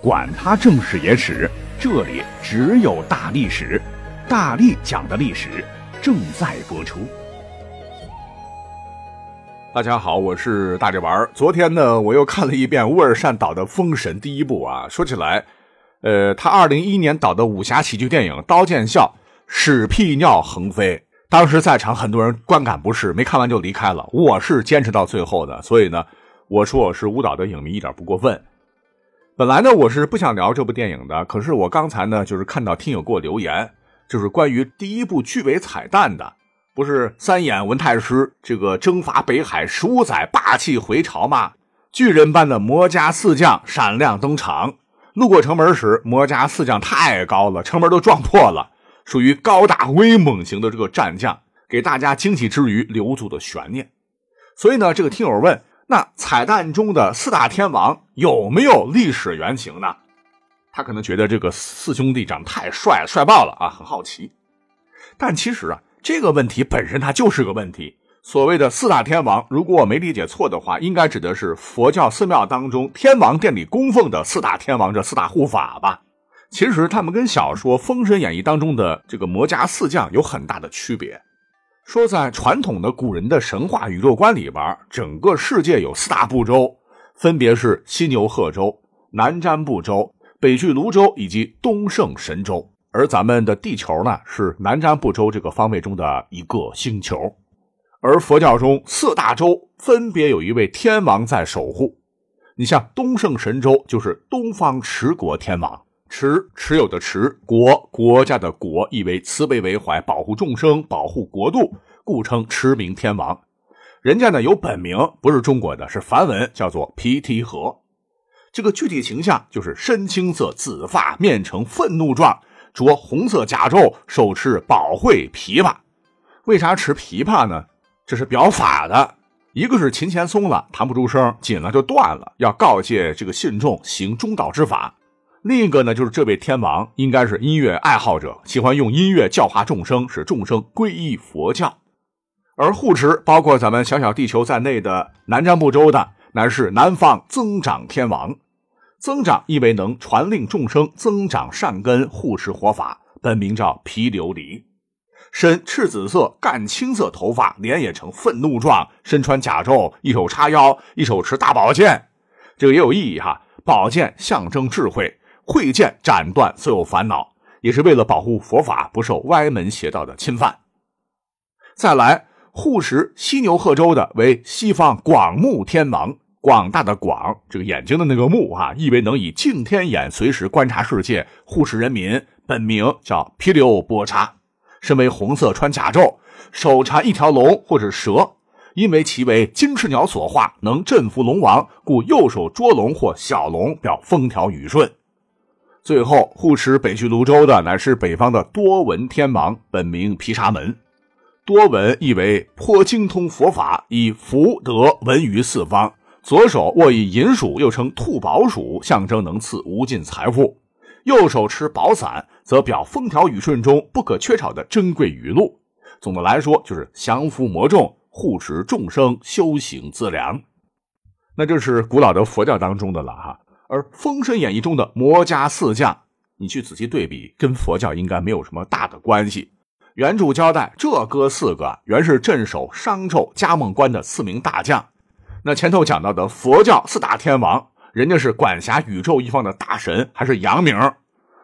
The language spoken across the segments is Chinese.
管他正史野史，这里只有大历史，大力讲的历史正在播出。大家好，我是大力丸。昨天呢，我又看了一遍乌尔善导的《封神》第一部啊。说起来，呃，他二零一一年导的武侠喜剧电影《刀剑笑》，屎屁尿横飞，当时在场很多人观感不适，没看完就离开了。我是坚持到最后的，所以呢，我说我是舞蹈的影迷一点不过分。本来呢，我是不想聊这部电影的，可是我刚才呢，就是看到听友给我留言，就是关于第一部剧尾彩蛋的，不是三眼文太师这个征伐北海十五载霸气回朝吗？巨人般的魔家四将闪亮登场，路过城门时，魔家四将太高了，城门都撞破了，属于高大威猛型的这个战将，给大家惊喜之余留足的悬念。所以呢，这个听友问。那彩蛋中的四大天王有没有历史原型呢？他可能觉得这个四兄弟长得太帅帅爆了啊，很好奇。但其实啊，这个问题本身它就是个问题。所谓的四大天王，如果我没理解错的话，应该指的是佛教寺庙当中天王殿里供奉的四大天王这四大护法吧？其实他们跟小说《封神演义》当中的这个魔家四将有很大的区别。说，在传统的古人的神话宇宙观里边，整个世界有四大部洲，分别是西牛贺州、南瞻部洲、北俱泸州以及东胜神州。而咱们的地球呢，是南瞻部洲这个方位中的一个星球。而佛教中四大洲分别有一位天王在守护。你像东胜神州，就是东方持国天王，持持有的持国国家的国，意为慈悲为怀，保护众生，保护国度。故称驰名天王，人家呢有本名，不是中国的，是梵文，叫做毗提河。这个具体形象就是深青色紫发，面呈愤怒状，着红色甲胄，手持宝会琵琶。为啥持琵琶呢？这是表法的，一个是琴弦松了弹不出声，紧了就断了，要告诫这个信众行中道之法。另一个呢，就是这位天王应该是音乐爱好者，喜欢用音乐教化众生，使众生皈依佛教。而护持包括咱们小小地球在内的南瞻部洲的，乃是南方增长天王。增长意为能传令众生增长善根，护持活法。本名叫毗琉璃，身赤紫色，干青色头发，脸也呈愤怒状，身穿甲胄，一手叉腰，一手持大宝剑。这个也有意义哈，宝剑象征智慧，慧剑斩断所有烦恼，也是为了保护佛法不受歪门邪道的侵犯。再来。护持西牛贺州的为西方广目天王，广大的广，这个眼睛的那个目啊，意为能以净天眼随时观察世界，护持人民。本名叫毗留波叉，身为红色，穿甲胄，手缠一条龙或者蛇，因为其为金翅鸟所化，能镇服龙王，故右手捉龙或小龙，表风调雨顺。最后护持北去泸州的乃是北方的多闻天王，本名毗沙门。多闻意为颇精通佛法，以福德闻于四方。左手握以银鼠，又称兔宝鼠，象征能赐无尽财富；右手持宝伞，则表风调雨顺中不可缺少的珍贵雨露。总的来说，就是降伏魔众，护持众生修行资粮。那这是古老的佛教当中的了哈。而《封神演义》中的魔家四将，你去仔细对比，跟佛教应该没有什么大的关系。原著交代，这哥四个原是镇守商纣嘉梦关的四名大将。那前头讲到的佛教四大天王，人家是管辖宇宙一方的大神，还是阳明。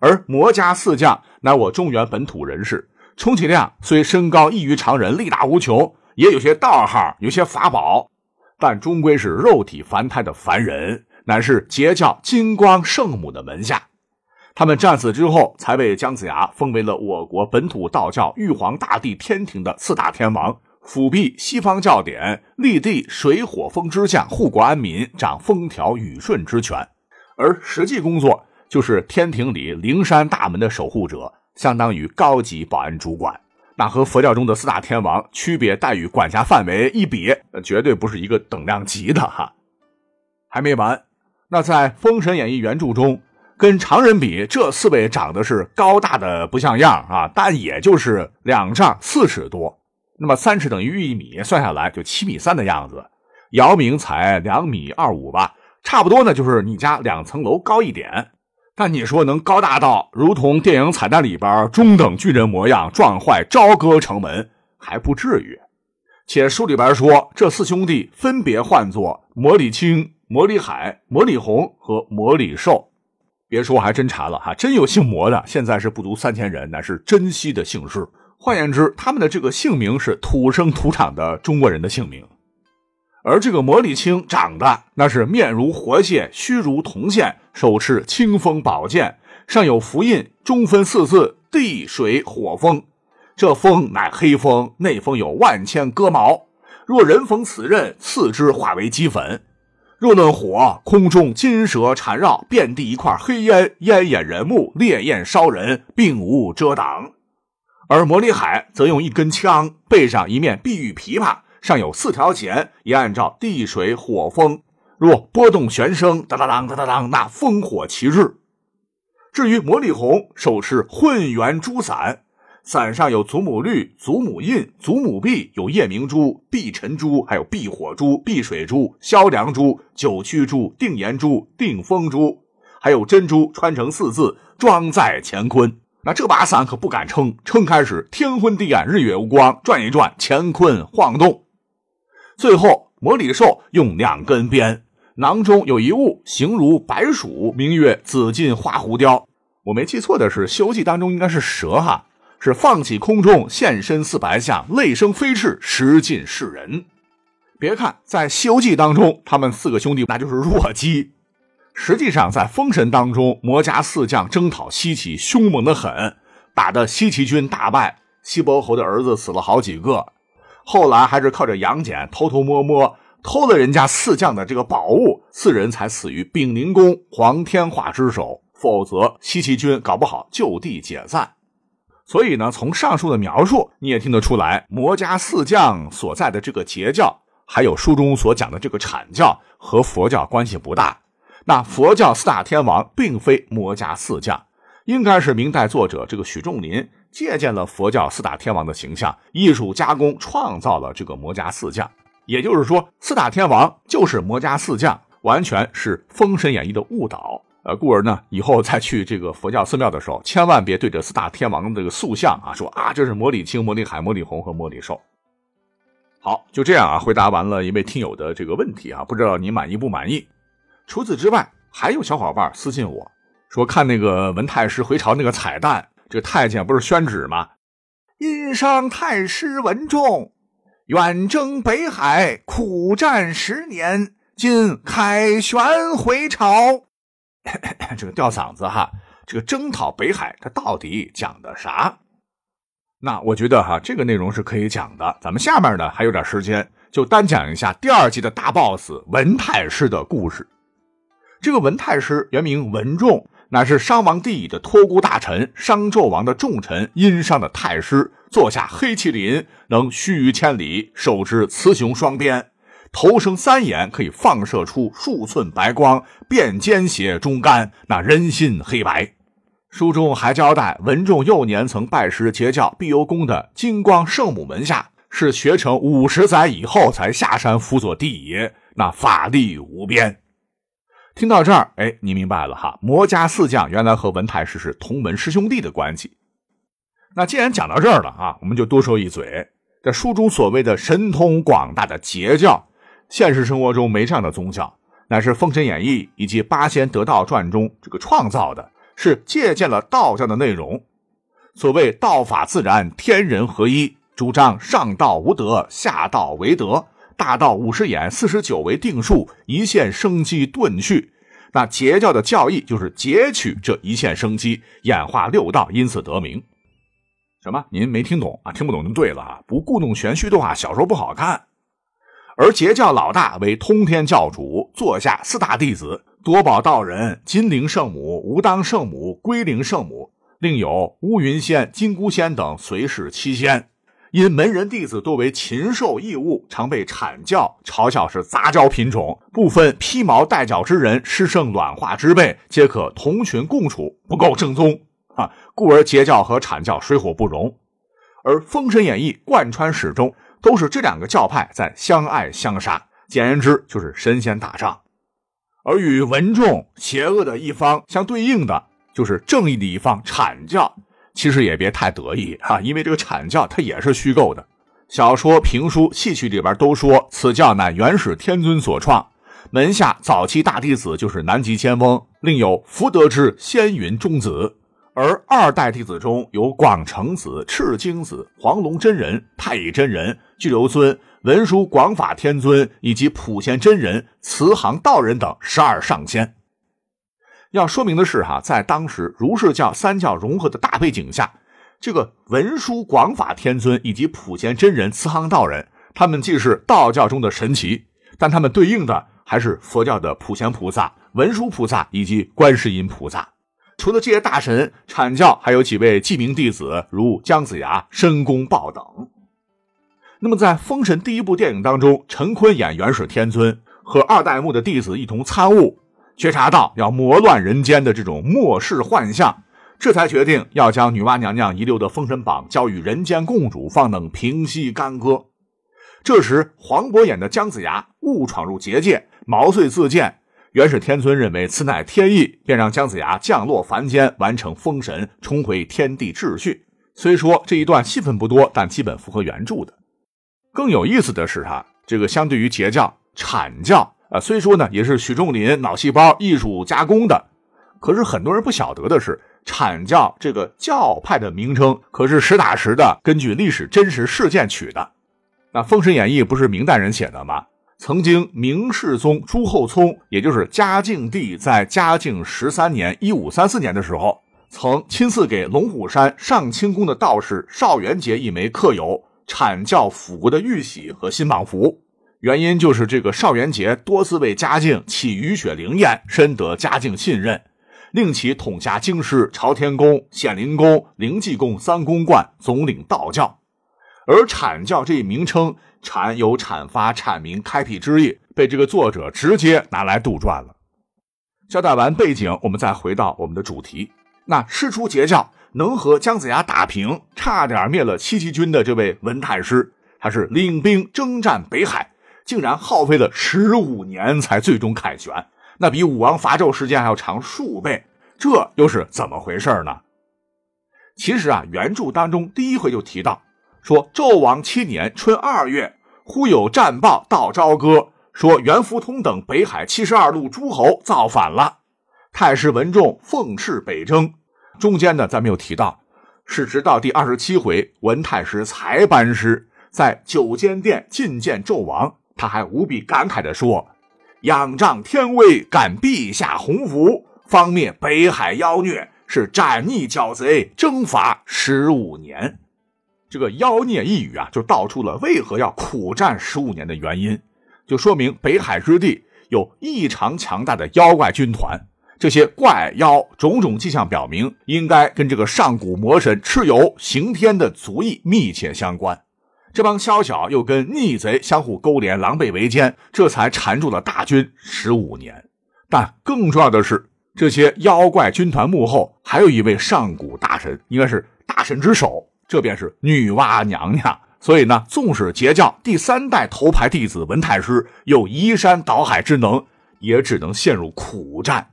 而魔家四将乃我中原本土人士，充其量虽身高异于常人，力大无穷，也有些道行，有些法宝，但终归是肉体凡胎的凡人，乃是截教金光圣母的门下。他们战死之后，才被姜子牙封为了我国本土道教玉皇大帝天庭的四大天王，辅弼西方教典，立地水火风之象，护国安民，掌风调雨顺之权。而实际工作就是天庭里灵山大门的守护者，相当于高级保安主管。那和佛教中的四大天王区别待遇、管辖范围一比，绝对不是一个等量级的哈。还没完，那在《封神演义》原著中。跟常人比，这四位长得是高大的不像样啊，但也就是两丈四尺多，那么三尺等于一米，算下来就七米三的样子。姚明才两米二五吧，差不多呢，就是你家两层楼高一点。但你说能高大到如同电影彩蛋里边中等巨人模样，撞坏朝歌城门，还不至于。且书里边说，这四兄弟分别唤作魔里青、魔里海、魔里红和魔里寿。别说，还真查了哈，真有姓魔的，现在是不足三千人，乃是珍稀的姓氏。换言之，他们的这个姓名是土生土长的中国人的姓名。而这个魔里青长得那是面如活蟹，须如铜线，手持清风宝剑，上有符印，中分四字：地水火风。这风乃黑风，内风有万千戈矛。若人逢此刃，刺之化为齑粉；若论火，空中金蛇缠绕，遍地一块黑烟，烟掩人目，烈焰烧人，并无遮挡。而魔力海则用一根枪，背上一面碧玉琵琶。上有四条弦，也按照地水火风，若波动旋声，当当当当当当，那烽火旗帜。至于魔力红，手持混元珠伞，伞上有祖母绿、祖母印、祖母碧，有夜明珠、碧晨珠，还有碧火珠、碧水珠、萧梁珠、九曲珠、定颜珠、定风珠，还有珍珠穿成四字，装在乾坤。那这把伞可不敢撑，撑开时天昏地暗，日月无光，转一转，乾坤晃动。最后，魔礼寿用两根鞭，囊中有一物，形如白鼠，名曰紫金花狐雕。我没记错的是，《西游记》当中应该是蛇哈，是放起空中现身似白象，泪声飞翅，食尽世人。别看在《西游记》当中，他们四个兄弟那就是弱鸡，实际上在《封神》当中，魔家四将征讨西岐，凶猛的很，打得西岐军大败，西伯侯的儿子死了好几个。后来还是靠着杨戬偷偷摸摸偷了人家四将的这个宝物，四人才死于丙灵公黄天化之手。否则，西岐军搞不好就地解散。所以呢，从上述的描述，你也听得出来，魔家四将所在的这个截教，还有书中所讲的这个阐教，和佛教关系不大。那佛教四大天王并非魔家四将，应该是明代作者这个许仲林。借鉴了佛教四大天王的形象，艺术加工创造了这个魔家四将。也就是说，四大天王就是魔家四将，完全是《封神演义》的误导。呃，故而呢，以后再去这个佛教寺庙的时候，千万别对着四大天王的这个塑像啊说啊，这是魔里青、魔里海、魔里红和魔里寿。好，就这样啊，回答完了一位听友的这个问题啊，不知道你满意不满意？除此之外，还有小伙伴私信我说看那个文太师回朝那个彩蛋。这太监不是宣旨吗？因商太师文仲远征北海，苦战十年，今凯旋回朝。这个吊嗓子哈，这个征讨北海，它到底讲的啥？那我觉得哈，这个内容是可以讲的。咱们下面呢还有点时间，就单讲一下第二季的大 boss 文太师的故事。这个文太师原名文仲。乃是商王帝乙的托孤大臣，商纣王的重臣，殷商的太师，坐下黑麒麟，能须臾千里，手持雌雄双鞭，头生三眼，可以放射出数寸白光，遍间血中干，那人心黑白。书中还交代，文仲幼年曾拜师结教碧游宫的金光圣母门下，是学成五十载以后才下山辅佐帝爷，那法力无边。听到这儿，哎，你明白了哈？魔家四将原来和文太师是同门师兄弟的关系。那既然讲到这儿了啊，我们就多说一嘴。这书中所谓的神通广大的截教，现实生活中没这样的宗教，乃是《封神演义》以及《八仙得道传》中这个创造的，是借鉴了道教的内容。所谓道法自然，天人合一，主张上道无德，下道为德。大道五十眼，四十九为定数，一线生机顿去。那截教的教义就是截取这一线生机，演化六道，因此得名。什么？您没听懂啊？听不懂就对了啊！不故弄玄虚的话，小说不好看。而截教老大为通天教主，座下四大弟子：多宝道人、金灵圣母、无当圣母、龟灵圣母，另有乌云仙、金箍仙等随侍七仙。因门人弟子多为禽兽异物，常被阐教嘲笑是杂交品种，不分披毛戴角之人，师圣卵化之辈，皆可同群共处，不够正宗啊！故而截教和阐教水火不容。而《封神演义》贯穿始终都是这两个教派在相爱相杀，简言之就是神仙打仗。而与文众邪恶的一方相对应的，就是正义的一方阐教。其实也别太得意啊，因为这个阐教它也是虚构的。小说、评书、戏曲里边都说此教乃元始天尊所创，门下早期大弟子就是南极仙翁，另有福德之仙云中子。而二代弟子中有广成子、赤精子、黄龙真人、太乙真人、巨留尊、文殊广法天尊以及普贤真人、慈航道人等十二上仙。要说明的是，哈，在当时儒释教三教融合的大背景下，这个文殊广法天尊以及普贤真人、慈航道人，他们既是道教中的神奇，但他们对应的还是佛教的普贤菩萨、文殊菩萨以及观世音菩萨。除了这些大神，阐教还有几位记名弟子，如姜子牙、申公豹等。那么，在《封神》第一部电影当中，陈坤演元始天尊，和二代目的弟子一同参悟，觉察到要魔乱人间的这种末世幻象，这才决定要将女娲娘娘遗留的封神榜交与人间共主，方能平息干戈。这时，黄渤演的姜子牙误闯入结界，毛遂自荐。元始天尊认为此乃天意，便让姜子牙降落凡间，完成封神，重回天地秩序。虽说这一段戏份不多，但基本符合原著的。更有意思的是，哈，这个相对于截教、阐教啊，虽说呢也是许仲林脑细胞艺术加工的，可是很多人不晓得的是，阐教这个教派的名称可是实打实的根据历史真实事件取的。那《封神演义》不是明代人写的吗？曾经，明世宗朱厚熜，也就是嘉靖帝，在嘉靖十三年（一五三四年）的时候，曾亲自给龙虎山上清宫的道士邵元节一枚刻有阐教辅国的玉玺和新榜符。原因就是这个邵元节多次为嘉靖起雨雪灵验，深得嘉靖信任，令其统辖京师、朝天宫、显灵宫、灵济宫三宫观，总领道教。而阐教这一名称。阐有阐发、阐明、开辟之意，被这个作者直接拿来杜撰了。交代完背景，我们再回到我们的主题。那师出截教，能和姜子牙打平，差点灭了七岐军的这位文太师，他是领兵征战北海，竟然耗费了十五年才最终凯旋，那比武王伐纣时间还要长数倍，这又是怎么回事呢？其实啊，原著当中第一回就提到。说纣王七年春二月，忽有战报到朝歌，说袁福通等北海七十二路诸侯造反了。太师文仲奉敕北征。中间呢，咱没有提到，是直到第二十七回，文太师才班师，在九间殿觐见纣王，他还无比感慨地说：“仰仗天威，感陛下洪福，方灭北海妖孽，是斩逆剿贼，征伐十五年。”这个妖孽一语啊，就道出了为何要苦战十五年的原因，就说明北海之地有异常强大的妖怪军团，这些怪妖种种迹象表明，应该跟这个上古魔神蚩尤刑天的族裔密切相关。这帮宵小又跟逆贼相互勾连，狼狈为奸，这才缠住了大军十五年。但更重要的是，这些妖怪军团幕后还有一位上古大神，应该是大神之首。这便是女娲娘娘，所以呢，纵使截教第三代头牌弟子文太师有移山倒海之能，也只能陷入苦战。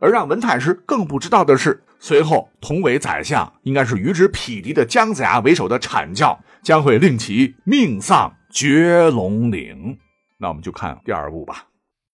而让文太师更不知道的是，随后同为宰相，应该是与之匹敌的姜子牙为首的阐教，将会令其命丧绝龙岭。那我们就看第二部吧。